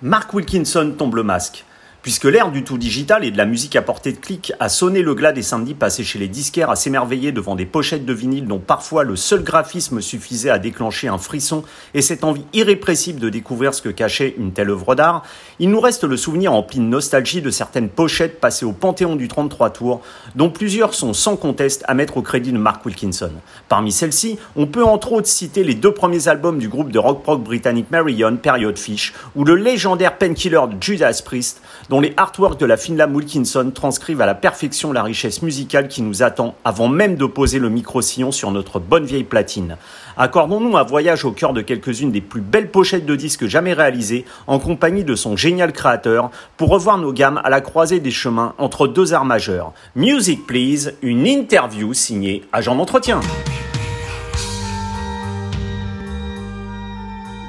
Mark Wilkinson tombe le masque. Puisque l'ère du tout digital et de la musique à portée de clic a sonné le glas des samedis passés chez les disquaires à s'émerveiller devant des pochettes de vinyle dont parfois le seul graphisme suffisait à déclencher un frisson et cette envie irrépressible de découvrir ce que cachait une telle œuvre d'art, il nous reste le souvenir empli de nostalgie de certaines pochettes passées au panthéon du 33 tours, dont plusieurs sont sans conteste à mettre au crédit de Mark Wilkinson. Parmi celles-ci, on peut entre autres citer les deux premiers albums du groupe de rock-prog britannique Marion, Period Fish, ou le légendaire painkiller de Judas Priest, dont les artworks de la Finlam Wilkinson transcrivent à la perfection la richesse musicale qui nous attend avant même de poser le micro-sillon sur notre bonne vieille platine. Accordons-nous un voyage au cœur de quelques-unes des plus belles pochettes de disques jamais réalisées en compagnie de son génial créateur pour revoir nos gammes à la croisée des chemins entre deux arts majeurs. Music Please, une interview signée Agent d'entretien.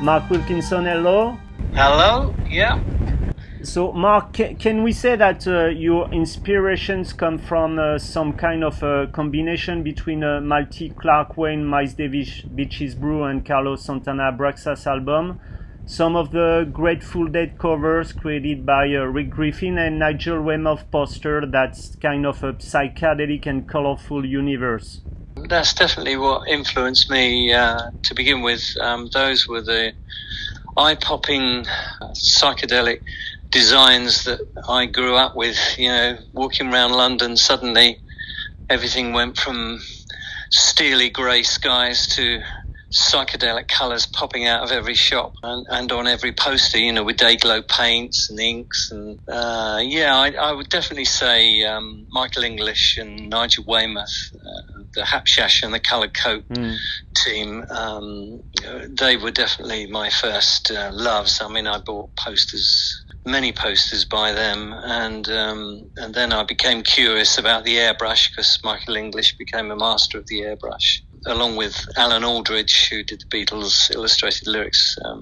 Mark Wilkinson, hello. Hello, yeah. So, Mark, can we say that uh, your inspirations come from uh, some kind of a combination between uh, Mati Klarwein, Miles Davis, Bitches Brew, and Carlos Santana Abraxas album? Some of the Grateful Dead covers created by uh, Rick Griffin and Nigel Weymouth poster that's kind of a psychedelic and colorful universe. That's definitely what influenced me uh, to begin with. Um, those were the eye popping psychedelic designs that I grew up with. You know, walking around London, suddenly everything went from steely grey skies to psychedelic colours popping out of every shop and, and on every poster, you know, with day glow paints and inks. And uh, yeah, I, I, would definitely say um, Michael English and Nigel Weymouth, uh, the Hapshash and the Coloured Coat mm. team, um, they were definitely my first uh, loves. I mean, I bought posters many posters by them, and um, and then I became curious about the airbrush because Michael English became a master of the airbrush, along with Alan Aldridge, who did the Beatles illustrated lyrics. Um,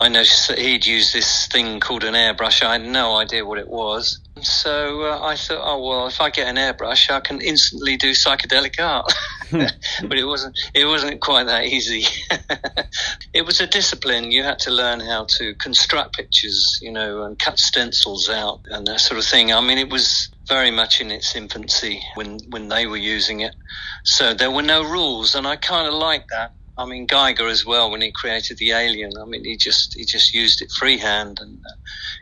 I noticed that he'd used this thing called an airbrush. I had no idea what it was. So uh, I thought, oh well, if I get an airbrush, I can instantly do psychedelic art. but it wasn't. It wasn't quite that easy. it was a discipline. You had to learn how to construct pictures, you know, and cut stencils out and that sort of thing. I mean, it was very much in its infancy when when they were using it. So there were no rules, and I kind of liked that. I mean, Giger as well when he created the Alien. I mean, he just he just used it freehand and uh,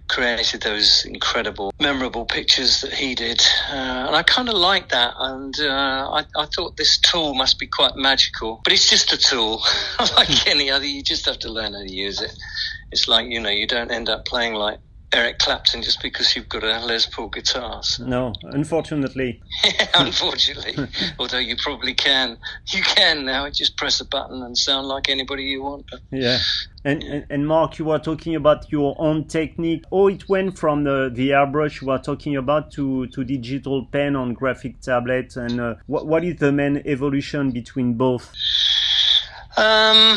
created those incredible, memorable pictures that he did. Uh, and I kind of like that. And uh, I, I, thought this tool must be quite magical, but it's just a tool, like any other. You just have to learn how to use it. It's like you know, you don't end up playing like Eric Clapton just because you've got a Les Paul guitar. So. No, unfortunately. yeah, unfortunately. Although you probably can. You can now. Just press a button and sound like anybody you want. Yeah. And, and, and Mark, you were talking about your own technique. Oh, it went from the, the airbrush you were talking about to, to digital pen on graphic tablet. And uh, what, what is the main evolution between both? Um,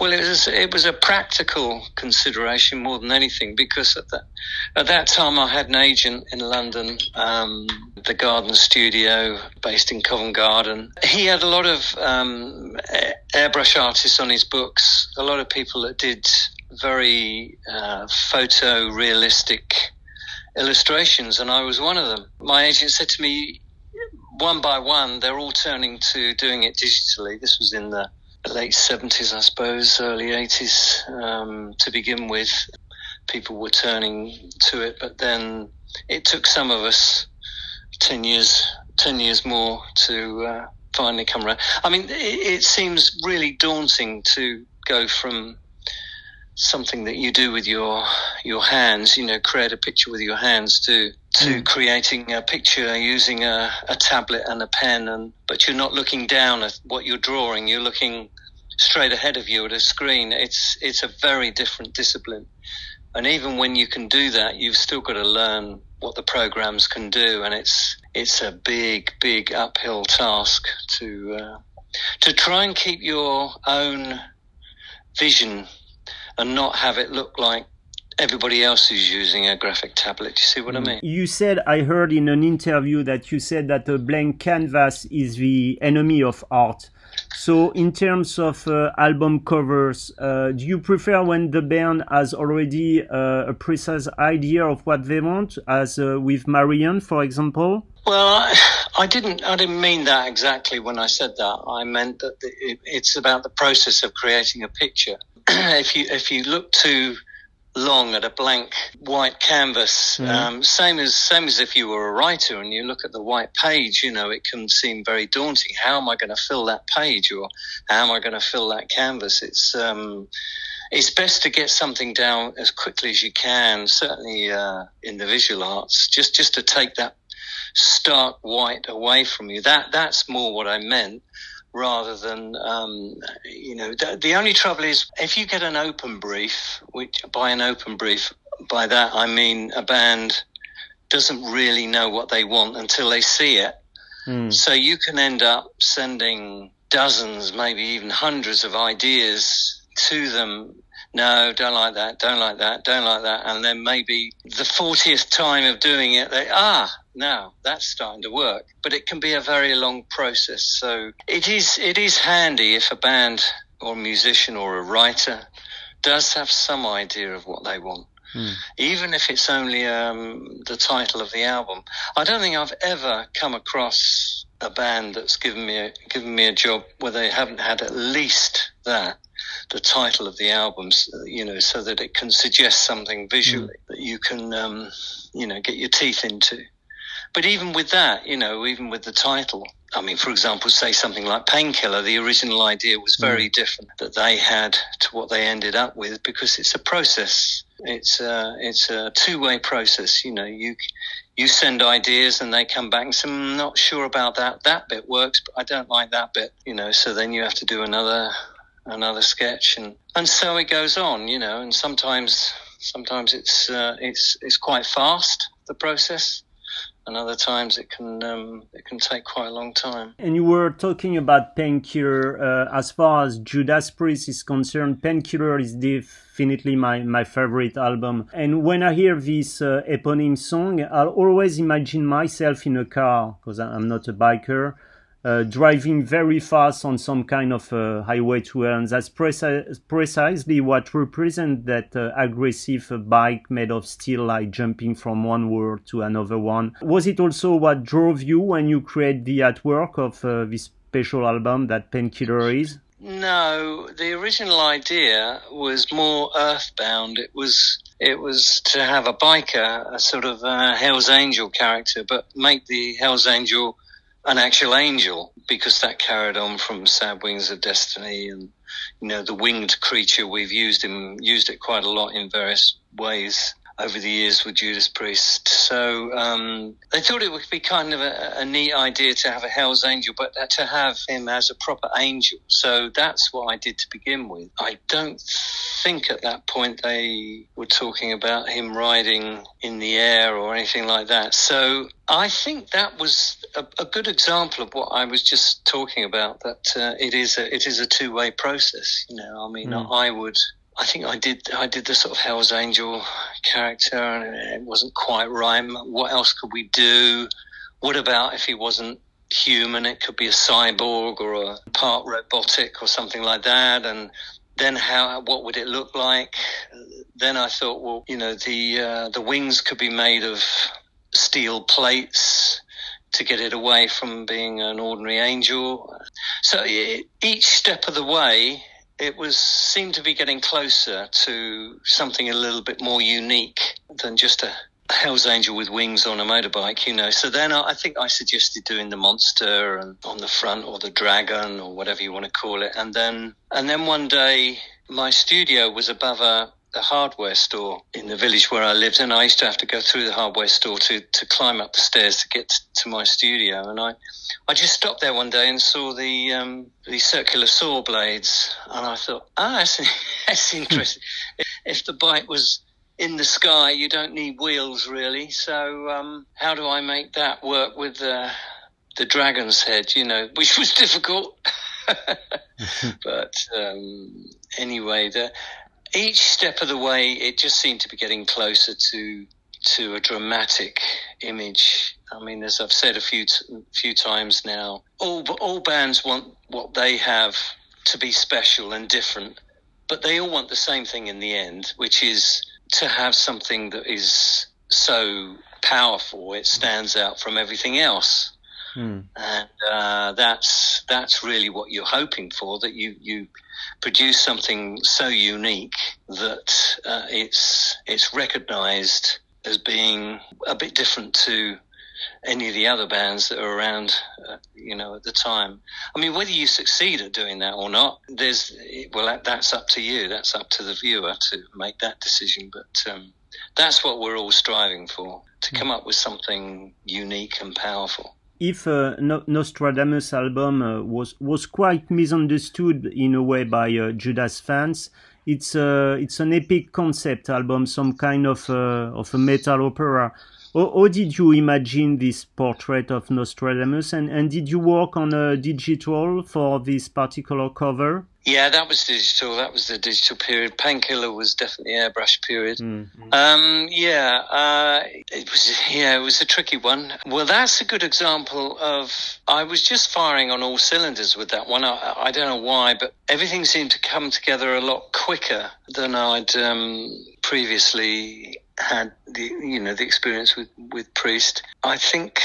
well, it was it was a practical consideration more than anything because at that at that time I had an agent in London, um, the Garden Studio based in Covent Garden. He had a lot of um, airbrush artists on his books, a lot of people that did very uh, photo realistic illustrations, and I was one of them. My agent said to me, one by one, they're all turning to doing it digitally. This was in the late 70s, I suppose, early 80s um, to begin with. People were turning to it, but then it took some of us 10 years, 10 years more to uh, finally come around. I mean, it, it seems really daunting to go from something that you do with your your hands, you know, create a picture with your hands to to mm. creating a picture using a, a tablet and a pen and but you're not looking down at what you're drawing, you're looking straight ahead of you at a screen. It's it's a very different discipline. And even when you can do that, you've still got to learn what the programs can do, and it's it's a big, big uphill task to uh, to try and keep your own vision and not have it look like everybody else is using a graphic tablet. Do you see what I mm. mean? You said, I heard in an interview that you said that a blank canvas is the enemy of art. So, in terms of uh, album covers, uh, do you prefer when the band has already uh, a precise idea of what they want, as uh, with Marillion, for example? Well, I, I, didn't. I didn't mean that exactly when I said that. I meant that it, it's about the process of creating a picture. if you if you look too long at a blank white canvas. Mm. Um, same as same as if you were a writer and you look at the white page. You know, it can seem very daunting. How am I going to fill that page, or how am I going to fill that canvas? It's um, it's best to get something down as quickly as you can. Certainly uh, in the visual arts, just just to take that stark white away from you. That that's more what I meant rather than um, you know the, the, only trouble is if you get an open brief which by an open brief by that i mean a band doesn't really know what they want until they see it mm. so you can end up sending dozens maybe even hundreds of ideas to them no, don't like that, don't like that, don't like that. And then maybe the 40th time of doing it, they, ah, now that's starting to work. But it can be a very long process. So it is, it is handy if a band or a musician or a writer does have some idea of what they want. Mm. Even if it's only um, the title of the album, I don't think I've ever come across a band that's given me a, given me a job where they haven't had at least that the title of the albums, you know, so that it can suggest something visually mm. that you can, um, you know, get your teeth into. But even with that, you know, even with the title, I mean, for example, say something like Painkiller, the original idea was very mm. different that they had to what they ended up with because it's a process. It's a, it's a two way process. You know, you, you send ideas and they come back and say, I'm not sure about that. That bit works, but I don't like that bit, you know, so then you have to do another another sketch, and and so it goes on, you know. And sometimes sometimes it's uh, it's it's quite fast the process, and other times it can um, it can take quite a long time. And you were talking about Painkiller. Uh, as far as Judas Priest is concerned, Painkiller is definitely my my favorite album. And when I hear this uh, eponym song, I'll always imagine myself in a car because I'm not a biker uh, driving very fast on some kind of uh, highway tour, and that's preci- precisely what represents that uh, aggressive bike made of steel, like jumping from one world to another one. Was it also what drove you when you create the artwork of uh, this special album that Painkiller is? No, the original idea was more earthbound. It was it was to have a biker, a sort of uh, Hell's Angel character, but make the Hell's Angel an actual angel because that carried on from Sad Wings of Destiny and you know the winged creature we've used him used it quite a lot in various ways over the years with Judas Priest. So um, they thought it would be kind of a, a, neat idea to have a Hell's Angel, but to have him as a proper angel. So that's what I did to begin with. I don't think at that point they were talking about him riding in the air or anything like that. So I think that was a, a good example of what I was just talking about. That uh, it is a it is a two way process. You know, I mean, mm. I would I think I did I did the sort of Hell's Angel character, and it wasn't quite right. What else could we do? What about if he wasn't human? It could be a cyborg or a part robotic or something like that. And then how? What would it look like? Then I thought, well, you know, the uh, the wings could be made of steel plates to get it away from being an ordinary angel. So each step of the way it was seemed to be getting closer to something a little bit more unique than just a Hell's Angel with wings on a motorbike, you know. So then I, I think I suggested doing the monster and on the front or the dragon or whatever you want to call it. And then and then one day my studio was above a the hardware store in the village where I lived, and I used to have to go through the hardware store to, to climb up the stairs to get to my studio. And I, I just stopped there one day and saw the um, the circular saw blades, and I thought, ah, that's, that's interesting. if the bike was in the sky, you don't need wheels really. So um, how do I make that work with the the dragon's head? You know, which was difficult. but um, anyway, the each step of the way, it just seemed to be getting closer to to a dramatic image. I mean, as I've said a few few times now, all all bands want what they have to be special and different, but they all want the same thing in the end, which is to have something that is so powerful it stands out from everything else. Hmm. And uh, that's that's really what you're hoping for. That you you produce something so unique that uh, it's it's recognised as being a bit different to any of the other bands that are around, uh, you know, at the time. I mean, whether you succeed at doing that or not, there's well, that's up to you. That's up to the viewer to make that decision. But um, that's what we're all striving for: to come up with something unique and powerful. If uh, Nostradamus album uh, was was quite misunderstood in a way by uh, Judas fans, it's uh, it's an epic concept album, some kind of uh, of a metal opera. How, how, did you imagine this portrait of Nostradamus, and, and did you work on a digital for this particular cover? Yeah, that was digital. That was the digital period. Painkiller was definitely airbrush period. Mm-hmm. Um, yeah, uh, it was. Yeah, it was a tricky one. Well, that's a good example of. I was just firing on all cylinders with that one. I, I don't know why, but everything seemed to come together a lot quicker than I'd um, previously had the you know the experience with with Priest. I think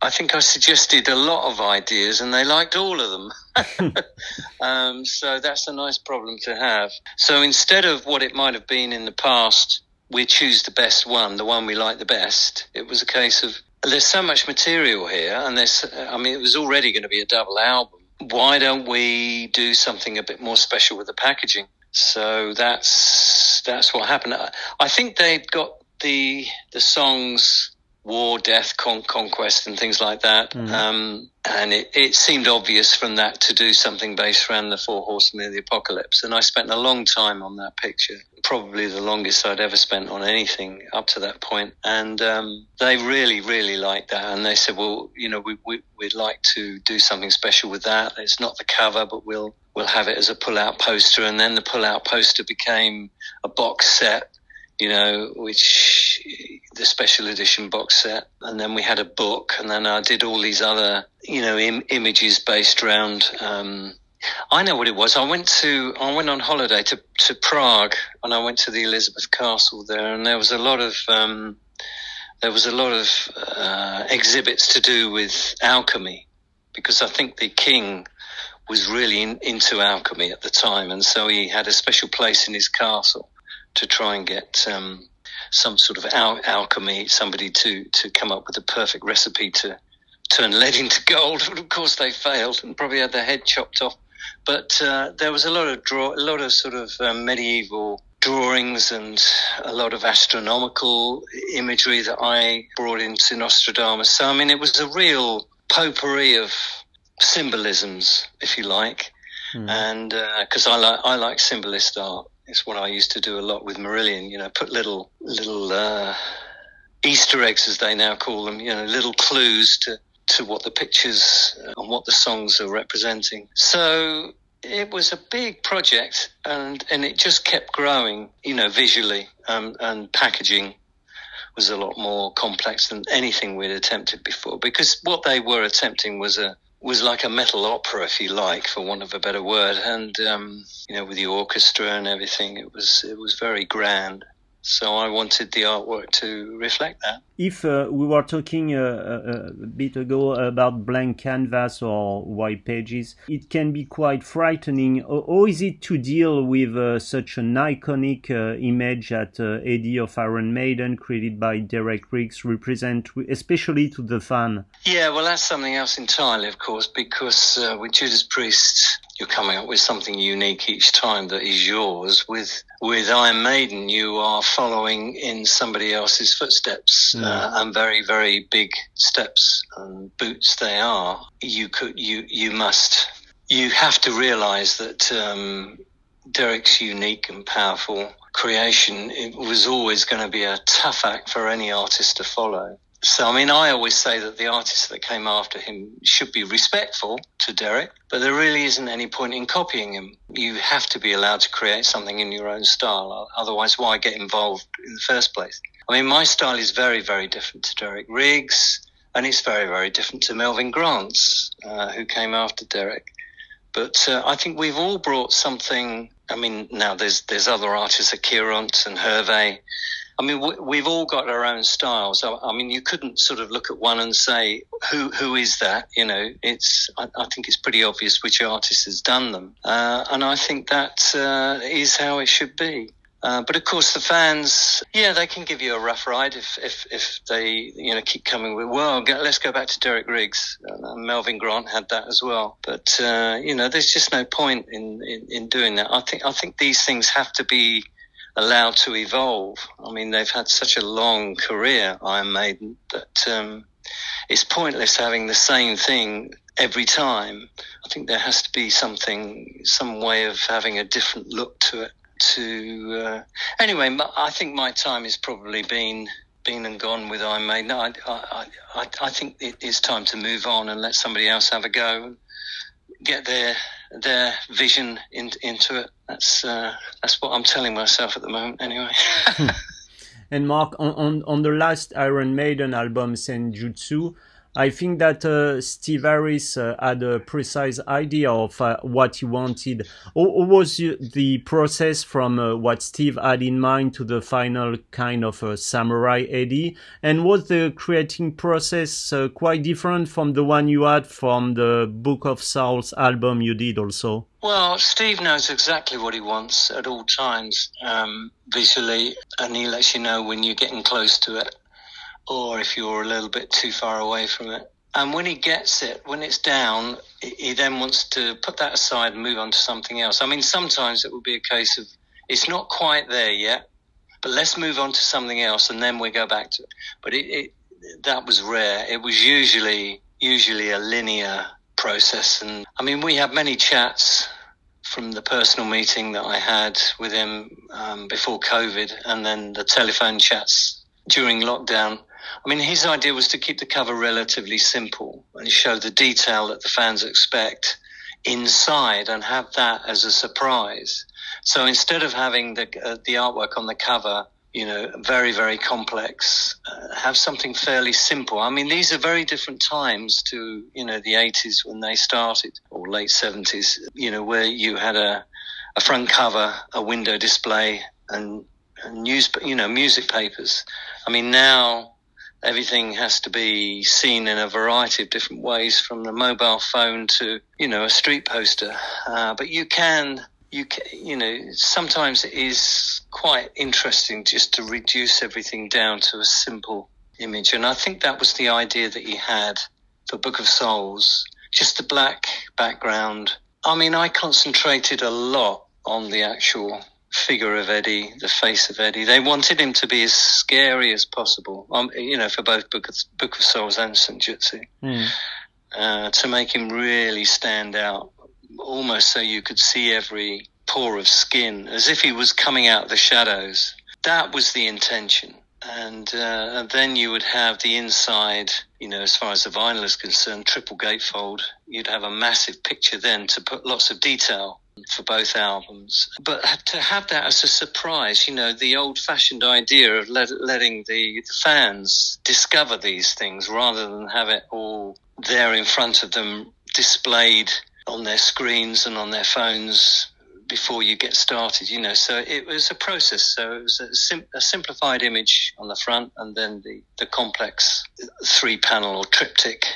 I think I suggested a lot of ideas and they liked all of them. um, so that's a nice problem to have. So instead of what it might have been in the past, we choose the best one, the one we like the best. It was a case of there's so much material here, and there's I mean it was already going to be a double album. Why don't we do something a bit more special with the packaging? So that's that's what happened. I think they've got the the songs war, death, con- conquest, and things like that. Mm. Um, and it, it, seemed obvious from that to do something based around the four horsemen of the apocalypse. And I spent a long time on that picture, probably the longest I'd ever spent on anything up to that point. And um, they really, really liked that. And they said, well, you know, we, we, we'd like to do something special with that. It's not the cover, but we'll we'll have it as a pull-out poster. And then the pull-out poster became a box set you know, which the special edition box set, and then we had a book, and then I did all these other, you know, Im- images based around. Um, I know what it was. I went to I went on holiday to to Prague, and I went to the Elizabeth Castle there, and there was a lot of um, there was a lot of uh, exhibits to do with alchemy, because I think the king was really in, into alchemy at the time, and so he had a special place in his castle to try and get um, some sort of al- alchemy, somebody to, to come up with a perfect recipe to turn lead into gold. But of course, they failed and probably had their head chopped off. But uh, there was a lot of draw, a lot of sort of um, medieval drawings and a lot of astronomical imagery that I brought into Nostradamus. So I mean, it was a real potpourri of symbolisms, if you like, mm. and because uh, I like I like symbolist art. It's what I used to do a lot with Marillion. You know, put little little uh, Easter eggs, as they now call them. You know, little clues to to what the pictures uh, and what the songs are representing. So it was a big project, and and it just kept growing. You know, visually um, and packaging was a lot more complex than anything we'd attempted before. Because what they were attempting was a was like a metal opera, if you like, for want of a better word. And um, you know, with the orchestra and everything, it was it was very grand. So I wanted the artwork to reflect that. If uh, we were talking uh, uh, a bit ago about blank canvas or white pages, it can be quite frightening. How is it to deal with uh, such an iconic uh, image at uh, Eddie of Iron Maiden, created by Derek Riggs, represent, especially to the fan? Yeah, well, that's something else entirely, of course, because with Judas Priest, you're coming up with something unique each time that is yours. With with Iron Maiden, you are following in somebody else's footsteps, mm. uh, and very very big steps and boots they are. You could you you must you have to realise that um, Derek's unique and powerful creation it was always going to be a tough act for any artist to follow. So, I mean, I always say that the artists that came after him should be respectful to Derek, but there really isn't any point in copying him. You have to be allowed to create something in your own style. Otherwise, why get involved in the first place? I mean, my style is very, very different to Derek Riggs. and it's very, very different to Melvyn Grant's, uh, who came after Derek. But uh, I think we've all brought something. I mean, now there's there's other artists, like Kieront and Hervé. I mean, we've all got our own styles. I mean, you couldn't sort of look at one and say, "Who who is that?" You know, it's. I, I think it's pretty obvious which artist has done them, uh, and I think that uh, is how it should be. Uh, but of course, the fans, yeah, they can give you a rough ride if if, if they you know keep coming with. Well, let's go back to Derek Riggs. Uh, Melvyn Grant had that as well. But uh, you know, there's just no point in, in, in doing that. I think I think these things have to be allowed to evolve. I mean, they've had such a long career, Iron Maiden, that um, it's pointless having the same thing every time. I think there has to be something, some way of having a different look to it to uh, anyway. I think my time has probably been been and gone with Iron Maiden. I, I, I, I think it is time to move on and let somebody else have a go, get their their vision in, into it. That's uh, that's what I'm telling myself at the moment, anyway. and Mark, on, on on the last Iron Maiden album, Senjutsu, I think that uh, Steve Harris uh, had a precise idea of uh, what he wanted. What was the process from uh, what Steve had in mind to the final kind of a samurai Eddie? And was the creating process uh, quite different from the one you had from the Book of Souls album you did also? Well, Steve knows exactly what he wants at all times um, visually, and he lets you know when you're getting close to it or if you're a little bit too far away from it. And when he gets it, when it's down, he then wants to put that aside and move on to something else. I mean, sometimes it will be a case of it's not quite there yet, but let's move on to something else and then we go back to it. But it, it that was rare. It was usually usually a linear process. And I mean, we had many chats from the personal meeting that I had with him um, before COVID, and then the telephone chats during lockdown. I mean, his idea was to keep the cover relatively simple and show the detail that the fans expect inside and have that as a surprise. So instead of having the uh, the artwork on the cover, you know, very very complex, uh, have something fairly simple. I mean, these are very different times to you know the 80s when they started or late 70s. You know, where you had a a front cover, a window display, and, and news, you know, music papers. I mean, now everything has to be seen in a variety of different ways from the mobile phone to you know a street poster. Uh, but you can you can, you know sometimes it is quite interesting just to reduce everything down to a simple image. And i think that was the idea that he had for book of souls. Just a black background. I mean i concentrated a lot on the actual figure of Eddie, the face of Eddie. They wanted him to be as scary as possible, um, you know, for both Book of, Book of Souls and Senjutsu, mm. uh, to make him really stand out, almost so you could see every pore of skin, as if he was coming out of the shadows. That was the intention. And, uh, and then you would have the inside, you know, as far as the vinyl is concerned, triple gatefold. You'd have a massive picture then to put lots of detail for both albums. But to have that as a surprise, you know, the old fashioned idea of let, letting the fans discover these things rather than have it all there in front of them displayed on their screens and on their phones before you get started, you know. So it was a process. So it was a, sim- a simplified image on the front and then the, the complex three panel or triptych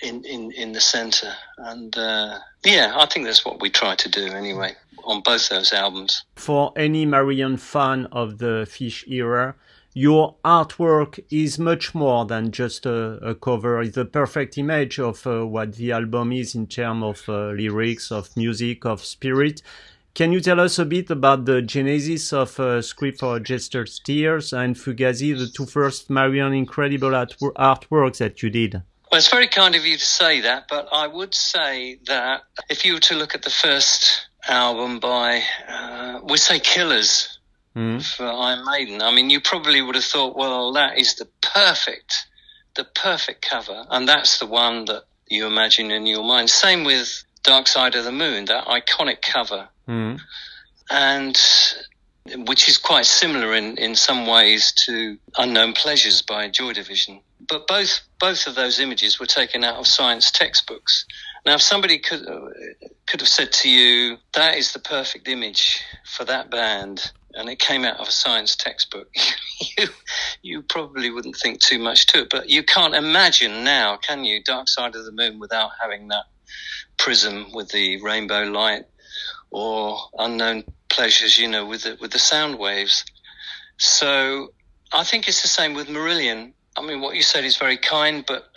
in, in, in the centre. And uh, yeah, I think that's what we try to do anyway on both those albums. For any Marillion fan of the Fish era, your artwork is much more than just a, a cover. It's a perfect image of uh, what the album is in terms of uh, lyrics, of music, of spirit. Can you tell us a bit about the genesis of uh, Script for Jester's Tears and Fugazi, the two first Marillion incredible art- artworks that you did? Well, it's very kind of you to say that, but I would say that if you were to look at the first album by, uh, we say Killers mm. for Iron Maiden, I mean, you probably would have thought, well, that is the perfect, the perfect cover, and that's the one that you imagine in your mind. Same with Dark Side of the Moon, that iconic cover. Mm. And which is quite similar in, in some ways to Unknown Pleasures by Joy Division. But both both of those images were taken out of science textbooks. Now, if somebody could uh, could have said to you, "That is the perfect image for that band," and it came out of a science textbook, you you probably wouldn't think too much to it. But you can't imagine now, can you, Dark Side of the Moon without having that prism with the rainbow light, or unknown pleasures, you know, with the, with the sound waves. So I think it's the same with Marillion. I mean, what you said is very kind, but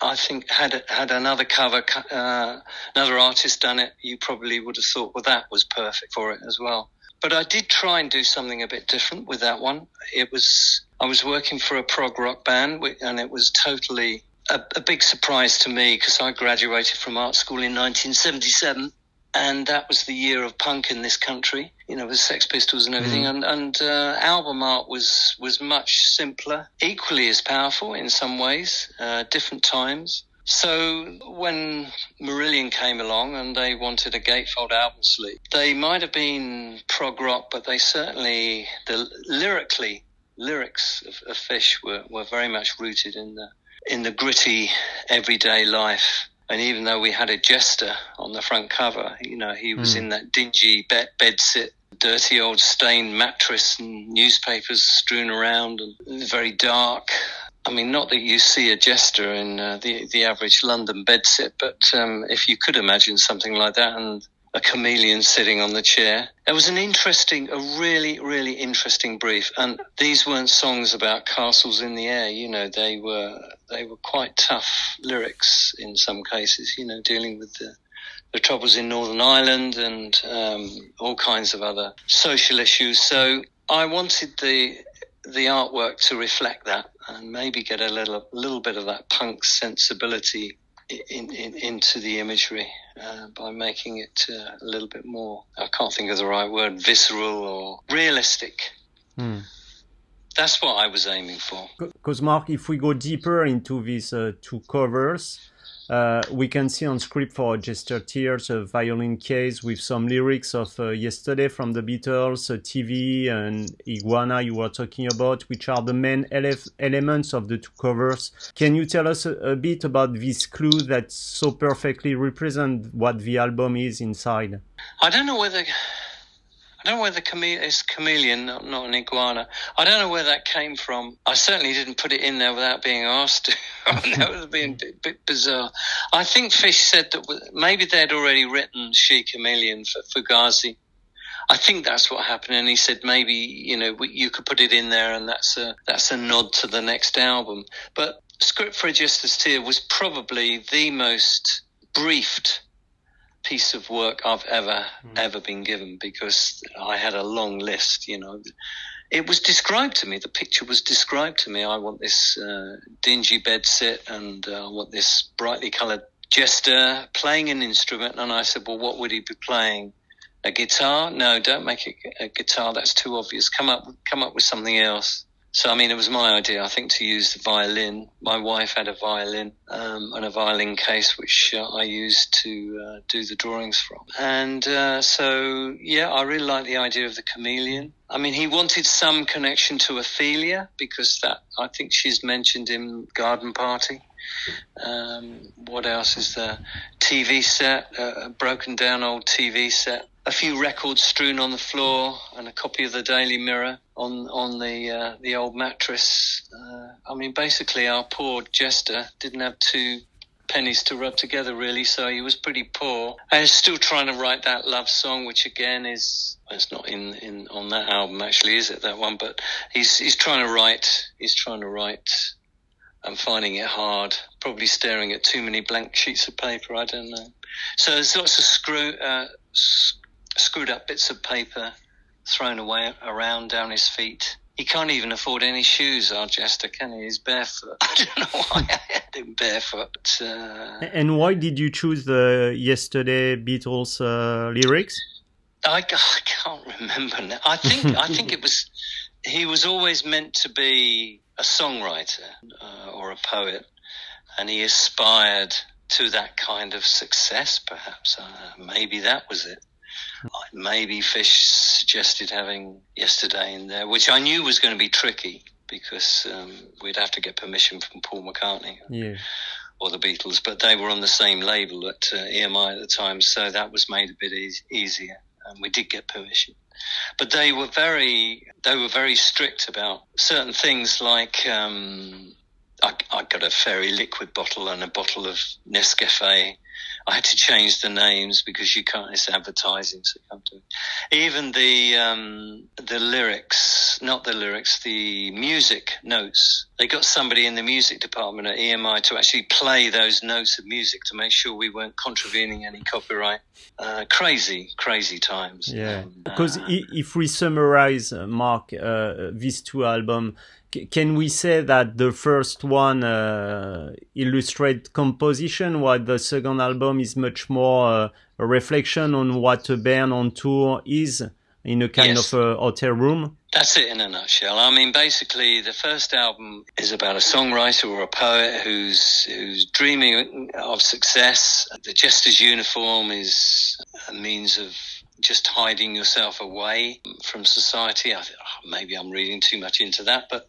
I think had had another cover, uh, another artist done it, you probably would have thought, well, that was perfect for it as well. But I did try and do something a bit different with that one. It was I was working for a prog rock band, and it was totally a, a big surprise to me because I graduated from art school in 1977 and that was the year of punk in this country. You know, with Sex Pistols and everything, mm. and and uh, album art was was much simpler, equally as powerful in some ways, uh, different times. So when Marillion came along and they wanted a gatefold album sleeve, they might have been prog rock, but they certainly the lyrically lyrics of, of Fish were, were very much rooted in the in the gritty everyday life and even though we had a jester on the front cover, you know, he was mm. in that dingy bed, bed sit, dirty old stained mattress and newspapers strewn around and very dark. I mean, not that you see a jester in uh, the the average London bedsit, but um, if you could imagine something like that, and a chameleon sitting on the chair. It was an interesting, a really, really interesting brief. And these weren't songs about castles in the air. You know, they were they were quite tough lyrics in some cases. You know, dealing with the the troubles in Northern Ireland and um, all kinds of other social issues. So I wanted the the artwork to reflect that and maybe get a little little bit of that punk sensibility in, in, into the imagery uh, by making it uh, a little bit more, I can't think of the right word, visceral or realistic. Mm. That's what I was aiming for. Because, Mark, if we go deeper into these uh, two covers, uh, we can see on script for Jester Tears a violin case with some lyrics of uh, Yesterday from the Beatles, uh, TV, and Iguana you were talking about, which are the main ele elements of the two covers. Can you tell us a, a bit about this clue that so perfectly represent what the album is inside? I don't know whether I don't know whether chame- it's chameleon, not, not an iguana. I don't know where that came from. I certainly didn't put it in there without being asked to. that would have been a bit bizarre. I think Fish said that maybe they'd already written She Chameleon for Fugazi. I think that's what happened, and he said maybe you know you could put it in there, and that's a that's a nod to the next album. But Script for a Jester's Tear was probably the most briefed piece of work I've ever mm. ever been given because I had a long list. You know, it was described to me. The picture was described to me. I want this uh, dingy bed sit, and uh, I want this brightly coloured jester playing an instrument. And I said, well, what would he be playing? A guitar? No, don't make it a guitar. That's too obvious. Come up, come up with something else. So, I mean, it was my idea, I think, to use the violin. My wife had a violin um, and a violin case, which uh, I used to uh, do the drawings from. And uh, so, yeah, I really like the idea of the chameleon. I mean, he wanted some connection to Ophelia because that I think she's mentioned in Garden Party. Um, what else is there? TV set, uh, a broken down old TV set a few records strewn on the floor and a copy of the Daily Mirror on on the uh, the old mattress. Uh, I mean, basically, our poor jester didn't have two pennies to rub together, really. So he was pretty poor. Was still trying to write that love song, which again is it's not in, in on that album actually, is it that one? But he's he's trying to write. He's trying to write. I'm finding it hard. Probably staring at too many blank sheets of paper. I don't know. So there's lots of screw. Uh, screwed up bits of paper thrown away around down his feet. He can't even afford any shoes, our jester, can he? He's barefoot. I don't know why I had him barefoot. Uh, and why did you choose the Yesterday Beatles uh, lyrics? I, I can't remember now. I think I think it was he was always meant to be a songwriter uh, or a poet, and he aspired to that kind of success. Perhaps uh, maybe that was it. Maybe Fish suggested having yesterday in there, which I knew was going to be tricky because um, we'd have to get permission from Paul McCartney. Yeah. Or the Beatles, but they were on the same label at uh, EMI at the time, so that was made a bit e- easier, and we did get permission. But they were very, they were very strict about certain things, like um, I, I got a fairy liquid bottle and a bottle of Nescafe I had to change the names because you can't. It's advertising, so you can't do it. Even the um, the lyrics, not the lyrics, the music notes. They got somebody in the music department at EMI to actually play those notes of music to make sure we weren't contravening any copyright. Uh, crazy, crazy times. Yeah, Um, because uh, if we summarize, uh, Mark, uh, these two albums, can we say that the first one uh, illustrates composition, while the second album is much more uh, a reflection on what a band on tour is in a kind Yes. of a hotel room? That's it in a nutshell. I mean, basically, the first album is about a songwriter or a poet who's who's dreaming of success. The Jester's uniform is a means of just hiding yourself away from society. I th- oh, maybe I'm reading too much into that, but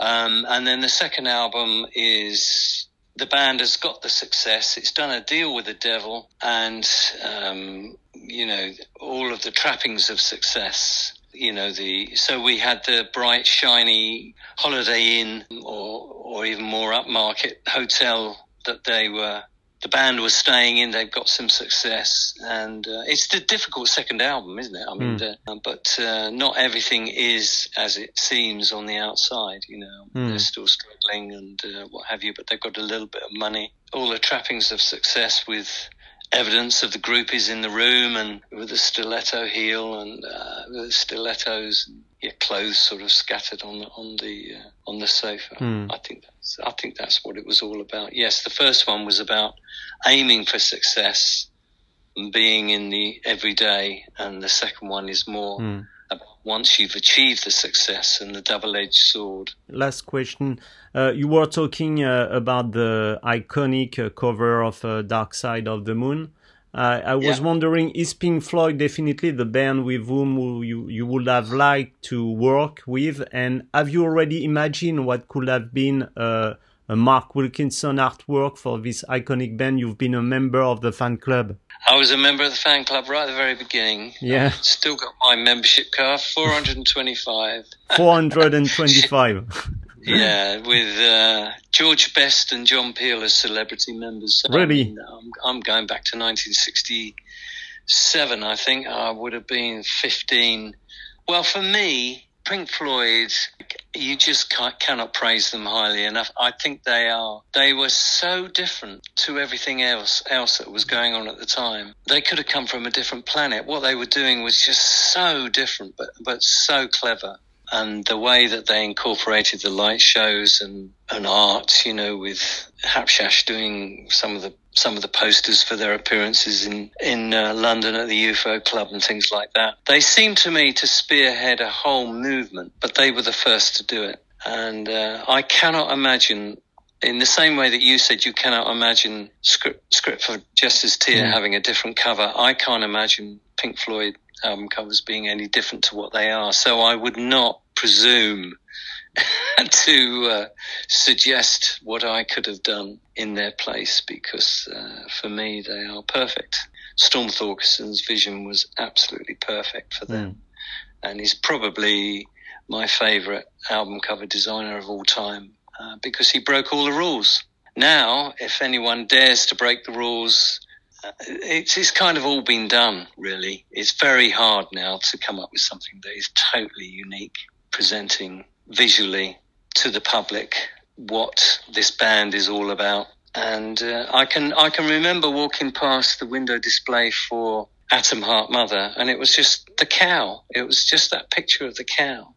um, and then the second album is the band has got the success. It's done a deal with the devil, and um, you know all of the trappings of success. You know the so we had the bright, shiny Holiday Inn, or or even more upmarket hotel that they were. The band was staying in. They've got some success, and uh, it's the difficult second album, isn't it? I mean, Mm. uh, but uh, not everything is as it seems on the outside. You know, Mm. they're still struggling and uh, what have you, but they've got a little bit of money. All the trappings of success with evidence of the groupies in the room and with the stiletto heel and uh, the stilettos your clothes sort of scattered on the on the uh, on the sofa. Mm. I think that's I think that's what it was all about. Yes, the first one was about aiming for success and being in the everyday, and the second one is more Mm. about once you've achieved the success and the double-edged sword. last question. Uh, you were talking uh, about the iconic uh, cover of uh, Dark Side of the Moon. Uh, I was Yeah. wondering, is Pink Floyd definitely the band with whom you, you would have liked to work with? And have you already imagined what could have been uh, a Mark Wilkinson artwork for this iconic band? You've been a member of the fan club. I was a member of the fan club right at the very beginning. Yeah. I've still got my membership card, 425. 425. yeah, with uh, George Best and John Peel as celebrity members. So, Really? I'm, I'm going back to 1967, I think. I would have been 15. Well, for me, Pink Floyd, you just ca cannot praise them highly enough. I think they are. They were so different to everything else else that was going on at the time. They could have come from a different planet. What they were doing was just so different, but but so clever. And the way that they incorporated the light shows and, and art, you know, with Hapshash doing some of the some of the posters for their appearances in in uh, London at the UFO Club and things like that. They seemed to me to spearhead a whole movement, but they were the first to do it. And uh, I cannot imagine, in the same way that you said you cannot imagine script, script for Jester's Tear Mm. having a different cover, I can't imagine Pink Floyd album covers being any different to what they are. So I would not presume to uh, suggest what I could have done in their place because uh, for me they are perfect. Storm Thorgerson's vision was absolutely perfect for them, and he's probably my favourite album cover designer of all time uh, because he broke all the rules. Now, if anyone dares to break the rules, it's, it's kind of all been done, really. It's very hard now to come up with something that is totally unique, presenting visually to the public what this band is all about. And uh, I can I can remember walking past the window display for Atom Heart Mother, and it was just the cow. It was just that picture of the cow.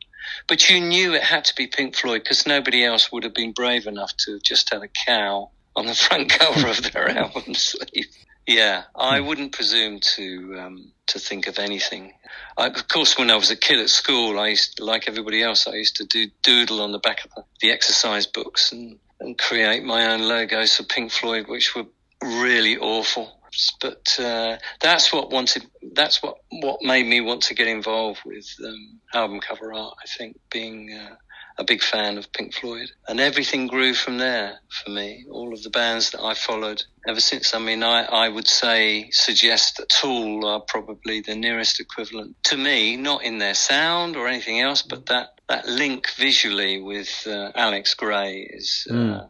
But you knew it had to be Pink Floyd because nobody else would have been brave enough to have just had a cow on the front cover of their album sleeve. Yeah, I wouldn't presume to um, to think of anything. I, of course, when I was a kid at school, I used, to, like everybody else, I used to do doodle on the back of the, the exercise books and, and create my own logos for Pink Floyd, which were really awful. But uh, that's what wanted. That's what what made me want to get involved with um, album cover art. I think being uh, a big fan of Pink Floyd. And everything grew from there for me. All of the bands that I followed ever since. I mean, I, I would say, suggest that Tool are probably the nearest equivalent to me, not in their sound or anything else, but that, that link visually with uh, Alex Grey is. Uh, Mm.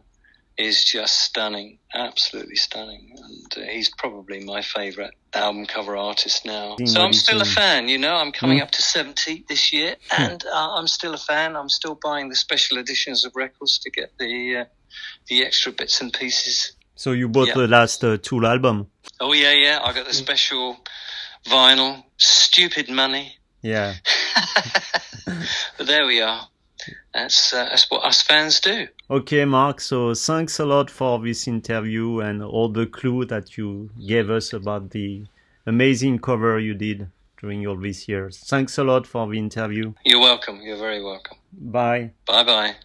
Is just stunning, absolutely stunning, and uh, he's probably my favourite album cover artist now. Seeing So I'm still a fan, you know. I'm coming Mm. up to 70 this year, and uh, I'm still a fan. I'm still buying the special editions of records to get the uh, the extra bits and pieces. So you bought Yeah. the last uh, Tool album. Oh yeah, yeah. I got the special vinyl. Stupid money, Yeah. but there we are. That's uh, that's what us fans do. Okay, Mark. So thanks a lot for this interview and all the clue that you gave us about the amazing cover you did during all these years. Thanks a lot for the interview. You're welcome. You're very welcome. Bye. Bye bye.